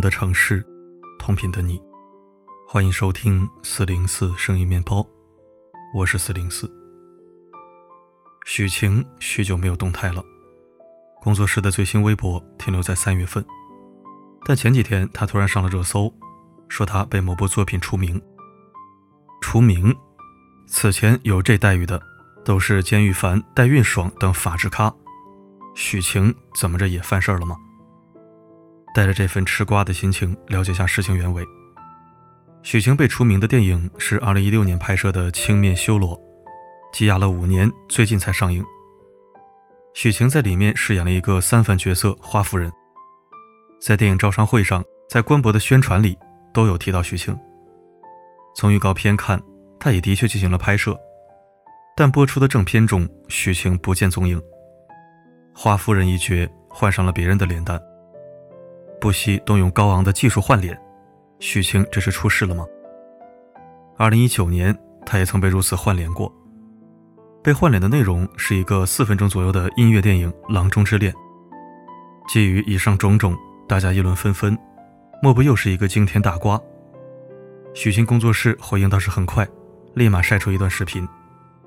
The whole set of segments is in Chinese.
的城市，同频的你，欢迎收听四零四声音面包，我是四零四。许晴许久没有动态了，工作室的最新微博停留在三月份，但前几天她突然上了热搜，说她被某部作品除名。除名，此前有这待遇的都是监狱凡、戴运爽等法制咖，许晴怎么着也犯事儿了吗？带着这份吃瓜的心情，了解下事情原委。许晴被除名的电影是2016年拍摄的《青面修罗》，积压了五年，最近才上映。许晴在里面饰演了一个三番角色花夫人。在电影招商会上，在官博的宣传里都有提到许晴。从预告片看，她也的确进行了拍摄，但播出的正片中，许晴不见踪影。花夫人一角换上了别人的脸蛋。不惜动用高昂的技术换脸，许晴这是出事了吗？二零一九年，她也曾被如此换脸过。被换脸的内容是一个四分钟左右的音乐电影《郎中之恋》。基于以上种种，大家议论纷纷，莫不又是一个惊天大瓜？许晴工作室回应倒是很快，立马晒出一段视频，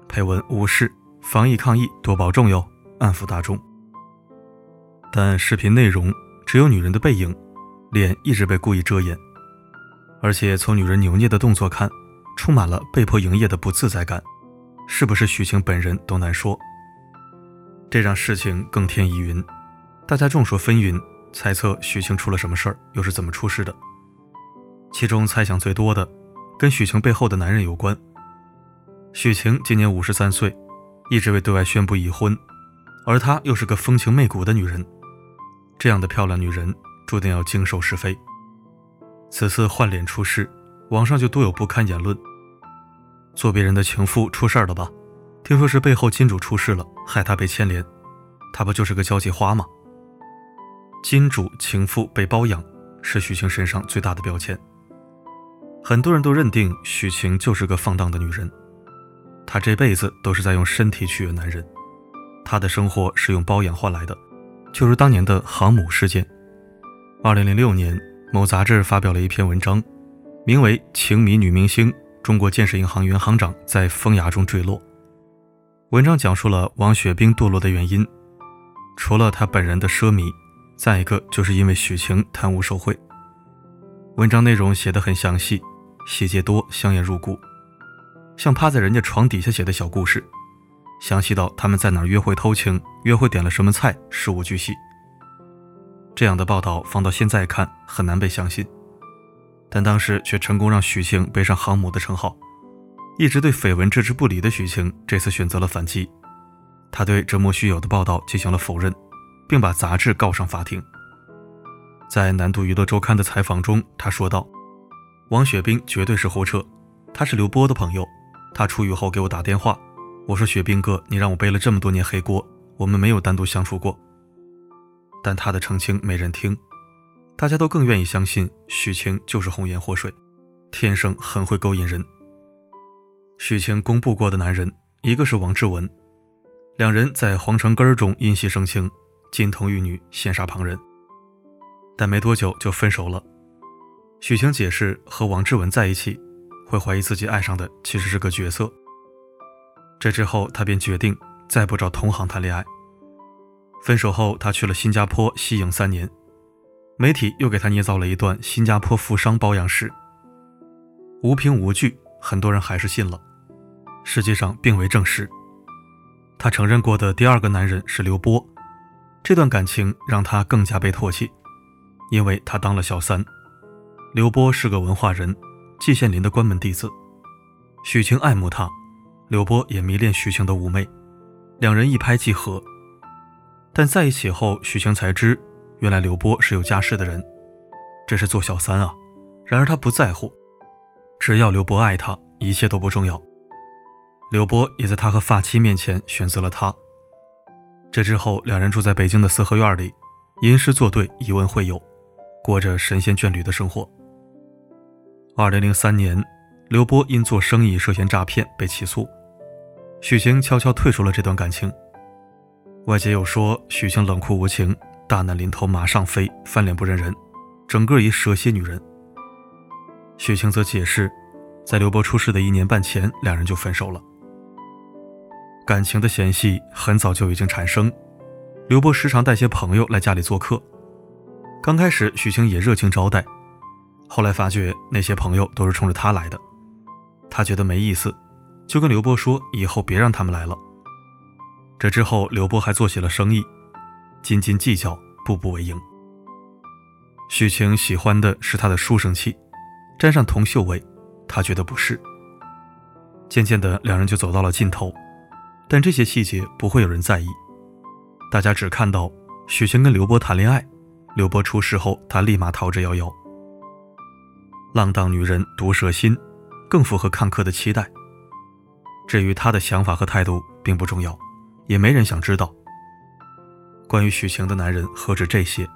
配文无视，防疫抗疫多保重哟，安抚大众。但视频内容。只有女人的背影，脸一直被故意遮掩，而且从女人扭捏的动作看，充满了被迫营业的不自在感，是不是许晴本人都难说。这让事情更添疑云，大家众说纷纭，猜测许晴出了什么事儿，又是怎么出事的。其中猜想最多的，跟许晴背后的男人有关。许晴今年五十三岁，一直未对外宣布已婚，而她又是个风情媚骨的女人。这样的漂亮女人注定要经受是非。此次换脸出事，网上就多有不堪言论。做别人的情妇出事了吧？听说是背后金主出事了，害她被牵连。她不就是个交际花吗？金主情妇被包养，是许晴身上最大的标签。很多人都认定许晴就是个放荡的女人，她这辈子都是在用身体取悦男人，她的生活是用包养换来的。就如当年的航母事件。二零零六年，某杂志发表了一篇文章，名为《情迷女明星，中国建设银行原行长在风崖中坠落》。文章讲述了王雪冰堕落的原因，除了她本人的奢靡，再一个就是因为许晴贪污受贿。文章内容写得很详细，细节多，香艳入骨，像趴在人家床底下写的小故事。详细到他们在哪儿约会偷情，约会点了什么菜，事无巨细。这样的报道放到现在看很难被相信，但当时却成功让许晴背上航母的称号。一直对绯闻置之不理的许晴，这次选择了反击，他对折磨虚有的报道进行了否认，并把杂志告上法庭。在南都娱乐周刊的采访中，他说道：“王雪冰绝对是胡扯，他是刘波的朋友，他出狱后给我打电话。”我说雪冰哥，你让我背了这么多年黑锅，我们没有单独相处过。但他的澄清没人听，大家都更愿意相信许晴就是红颜祸水，天生很会勾引人。许晴公布过的男人，一个是王志文，两人在皇城根儿中因戏生情，金童玉女，羡煞旁人。但没多久就分手了。许晴解释和王志文在一起，会怀疑自己爱上的其实是个角色。这之后，他便决定再不找同行谈恋爱。分手后，他去了新加坡息影三年。媒体又给他捏造了一段新加坡富商包养史。无凭无据，很多人还是信了。实际上并未证实。他承认过的第二个男人是刘波，这段感情让他更加被唾弃，因为他当了小三。刘波是个文化人，季羡林的关门弟子。许晴爱慕他。刘波也迷恋许晴的妩媚，两人一拍即合。但在一起后，许晴才知，原来刘波是有家室的人，这是做小三啊。然而他不在乎，只要刘波爱他，一切都不重要。刘波也在他和发妻面前选择了他。这之后，两人住在北京的四合院里，吟诗作对，以文会友，过着神仙眷侣的生活。二零零三年，刘波因做生意涉嫌诈骗被起诉。许晴悄悄退出了这段感情，外界又说许晴冷酷无情，大难临头马上飞，翻脸不认人，整个一蛇蝎女人。许晴则解释，在刘波出事的一年半前，两人就分手了。感情的嫌隙很早就已经产生，刘波时常带些朋友来家里做客。刚开始，许晴也热情招待，后来发觉那些朋友都是冲着他来的，他觉得没意思，就跟刘波说以后别让他们来了。这之后，刘波还做起了生意，斤斤计较，步步为营。许晴喜欢的是他的书生气，沾上铜锈味，他觉得不适。渐渐的，两人就走到了尽头。但这些细节不会有人在意，大家只看到许晴跟刘波谈恋爱，刘波出事后，他立马逃之夭夭。浪荡女人毒蛇心，更符合看客的期待。至于他的想法和态度并不重要，也没人想知道。关于许晴的男人何止这些，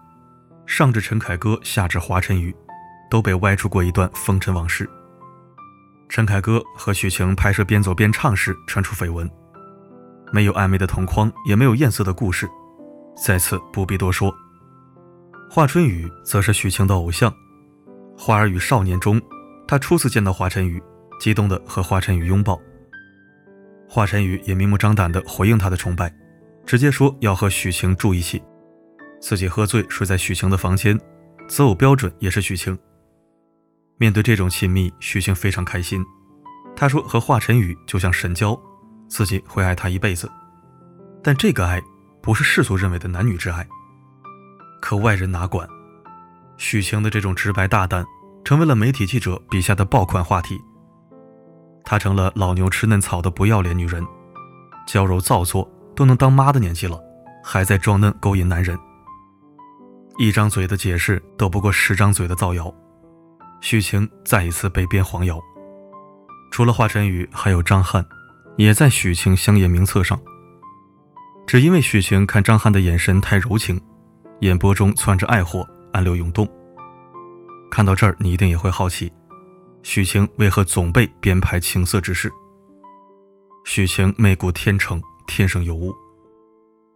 上至陈凯歌，下至华晨宇，都被歪出过一段风尘往事。陈凯歌和许晴拍摄边走边唱时传出绯闻。没有暧昧的同框，也没有艳色的故事，在此不必多说。华春雨则是许晴的偶像，《花儿与少年》中，他初次见到华晨宇，激动地和华晨宇拥抱。华晨宇也明目张胆地回应他的崇拜，直接说要和许晴住一起，自己喝醉睡在许晴的房间，择偶标准也是许晴。面对这种亲密，许晴非常开心，他说和华晨宇就像神交。自己会爱他一辈子，但这个爱不是世俗认为的男女之爱。可外人哪管？许晴的这种直白大胆，成为了媒体记者笔下的爆款话题。她成了老牛吃嫩草的不要脸女人，娇柔造作都能当妈的年纪了，还在装嫩勾引男人。一张嘴的解释斗不过十张嘴的造谣，许晴再一次被编黄谣。除了华晨宇，还有张翰。也在许晴香艳名册上，只因为许晴看张翰的眼神太柔情，眼波中窜着爱火，暗流涌动。看到这儿，你一定也会好奇，许晴为何总被编排情色之事？许晴媚骨天成，天生尤物。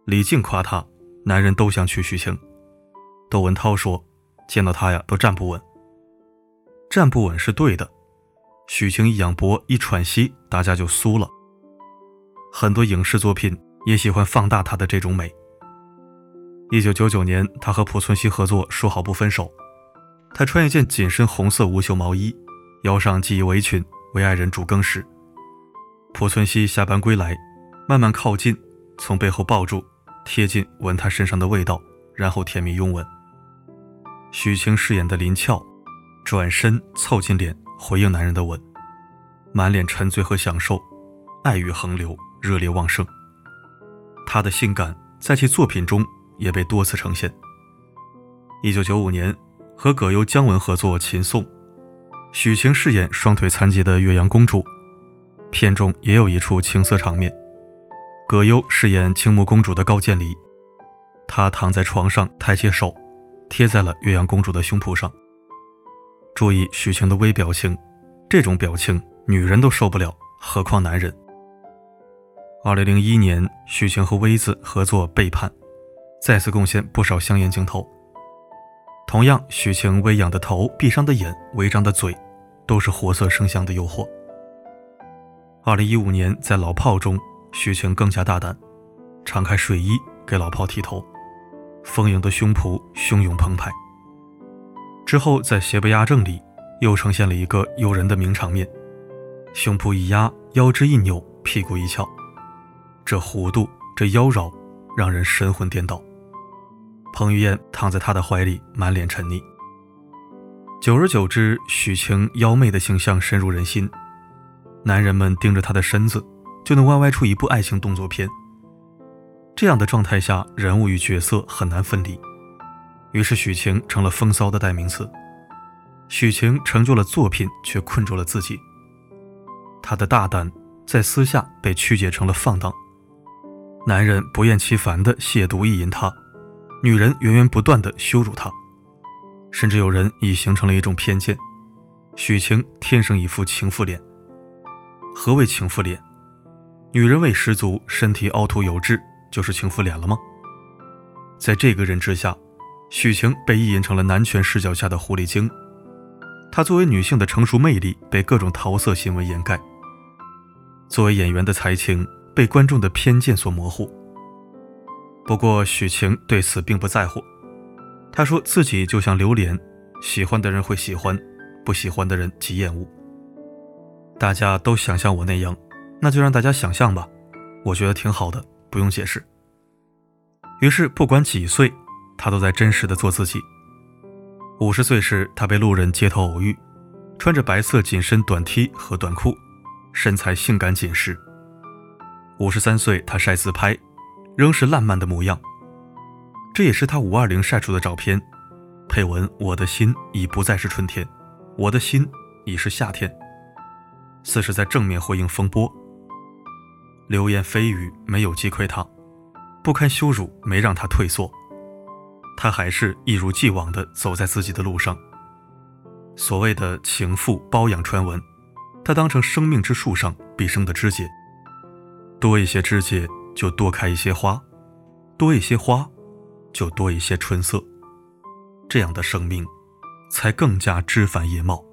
李静夸她，男人都想娶许晴。窦文涛说，见到她呀都站不稳。站不稳是对的，许晴一仰脖，一喘息，大家就酥了。很多影视作品也喜欢放大她的这种美。一九九九年，她和濮存昕合作，说好不分手。她穿一件紧身红色无袖毛衣，腰上系一围裙，为爱人煮羹时，濮存昕下班归来，慢慢靠近，从背后抱住，贴近闻他身上的味道，然后甜蜜拥吻。许晴饰演的林俏，转身凑近脸回应男人的吻，满脸沉醉和享受，爱欲横流。热烈旺盛，她的性感在其作品中也被多次呈现。一九九五年，和葛优、姜文合作《秦颂》，许晴饰演双腿残疾的岳阳公主，片中也有一处情色场面。葛优饰演青木公主的高渐离，他躺在床上，抬起手贴在了岳阳公主的胸脯上。注意许晴的微表情，这种表情女人都受不了，何况男人。二零零一年，许晴和薇子合作《背叛》，再次贡献不少香艳镜头。同样，许晴微仰的头、闭上的眼、微张的嘴，都是活色生香的诱惑。二零一五年，在《老炮》中，许晴更加大胆，敞开睡衣给老炮剃头，丰盈的胸脯汹涌澎湃。之后，在《邪不压正》里，又呈现了一个诱人的名场面：胸脯一压，腰肢一扭，屁股一翘。这弧度，这妖娆，让人神魂颠倒。彭于晏躺在他的怀里，满脸沉溺。久而久之，许晴妖媚的形象深入人心，男人们盯着她的身子，就能歪歪出一部爱情动作片。这样的状态下，人物与角色很难分离，于是许晴成了风骚的代名词。许晴成就了作品，却困住了自己。她的大胆，在私下被曲解成了放荡。男人不厌其烦地亵渎意淫她，女人源源不断的羞辱她，甚至有人已形成了一种偏见：许晴天生一副情妇脸。何为情妇脸？女人味十足，身体凹凸有致，就是情妇脸了吗？在这个认知下，许晴被意淫成了男权视角下的狐狸精，她作为女性的成熟魅力被各种桃色新闻掩盖，作为演员的才情被观众的偏见所模糊。不过许晴对此并不在乎，她说自己就像榴莲，喜欢的人会喜欢，不喜欢的人即厌恶。大家都想像我那样，那就让大家想象吧，我觉得挺好的，不用解释。于是不管几岁，他都在真实的做自己。五十岁时，他被路人街头偶遇，穿着白色紧身短 T 和短裤，身材性感紧实。五十三岁，他晒自拍，仍是烂漫的模样。这也是他五二零晒出的照片，配文：“我的心已不再是春天，我的心已是夏天。”似是在正面回应风波，流言蜚语没有击溃他，不堪羞辱没让他退缩，他还是一如既往地走在自己的路上。所谓的情妇包养传闻，他当成生命之树上毕生的枝节，多一些枝节就多开一些花，多一些花就多一些春色，这样的生命才更加枝繁叶茂，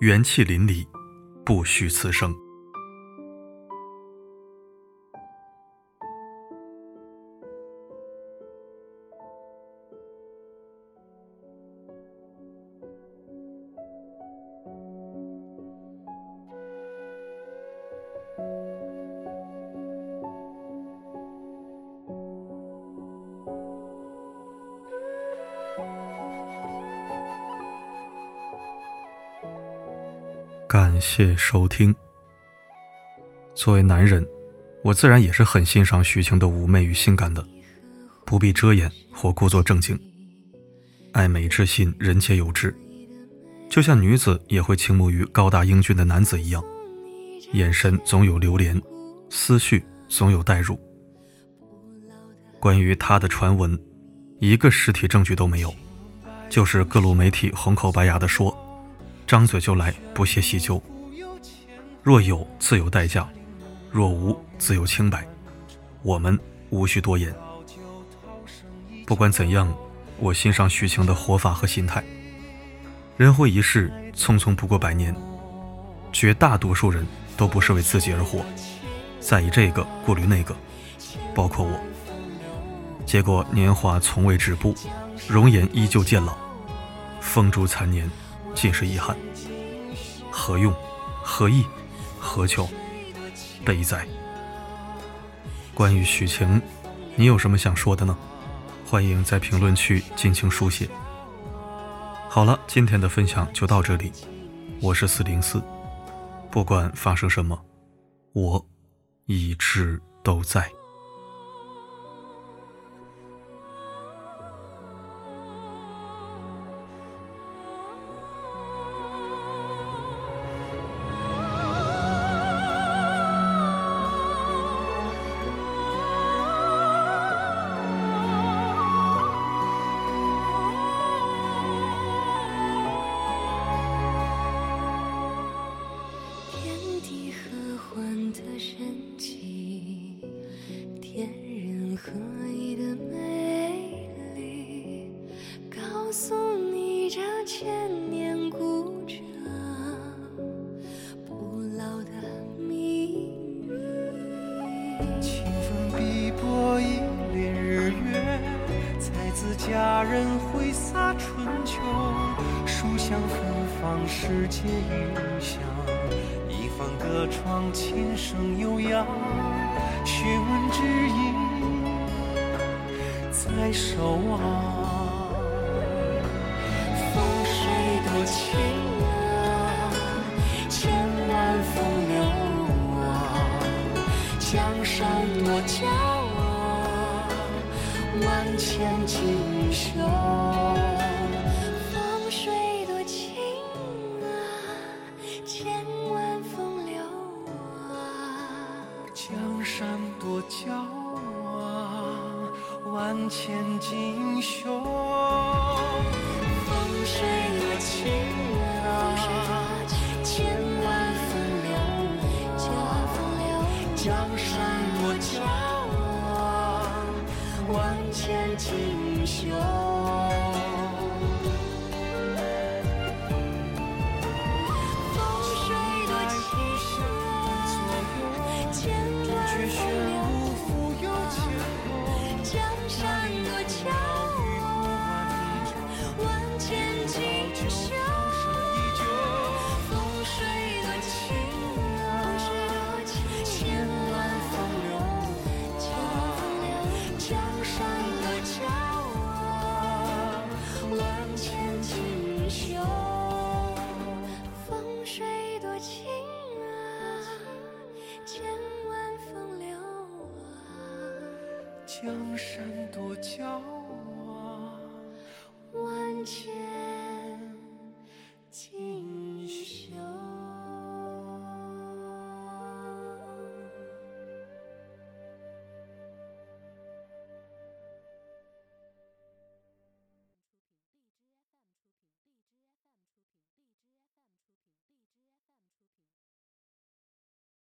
元气淋漓。不虚此生。谢收听。作为男人，我自然也是很欣赏许晴的妩媚与性感的，不必遮掩或故作正经。爱美之心，人皆有之，就像女子也会倾慕于高大英俊的男子一样，眼神总有流连，思绪总有代入。关于他的传闻，一个实体证据都没有，就是各路媒体红口白牙的说。张嘴就来，不屑细究。若有，自有代价；若无，自有清白。我们无需多言。不管怎样，我欣赏许晴的活法和心态。人活一世，匆匆不过百年，绝大多数人都不是为自己而活，在意这个，顾虑那个，包括我。结果年华从未止步，容颜依旧渐老，风烛残年。尽是遗憾，何用？何意？何求？悲哉！关于许晴，你有什么想说的呢？欢迎在评论区尽情书写。好了，今天的分享就到这里。我是四零四，不管发生什么，我一直都在。世界云香。一方隔窗，琴声悠扬，学问之音在守望。风水多情啊，千万风流啊，江山多娇啊，万千锦绣，骄傲万千锦绣风水多情啊千万风流啊江山多娇啊万千锦绣风水多情啊千万风流江山多娇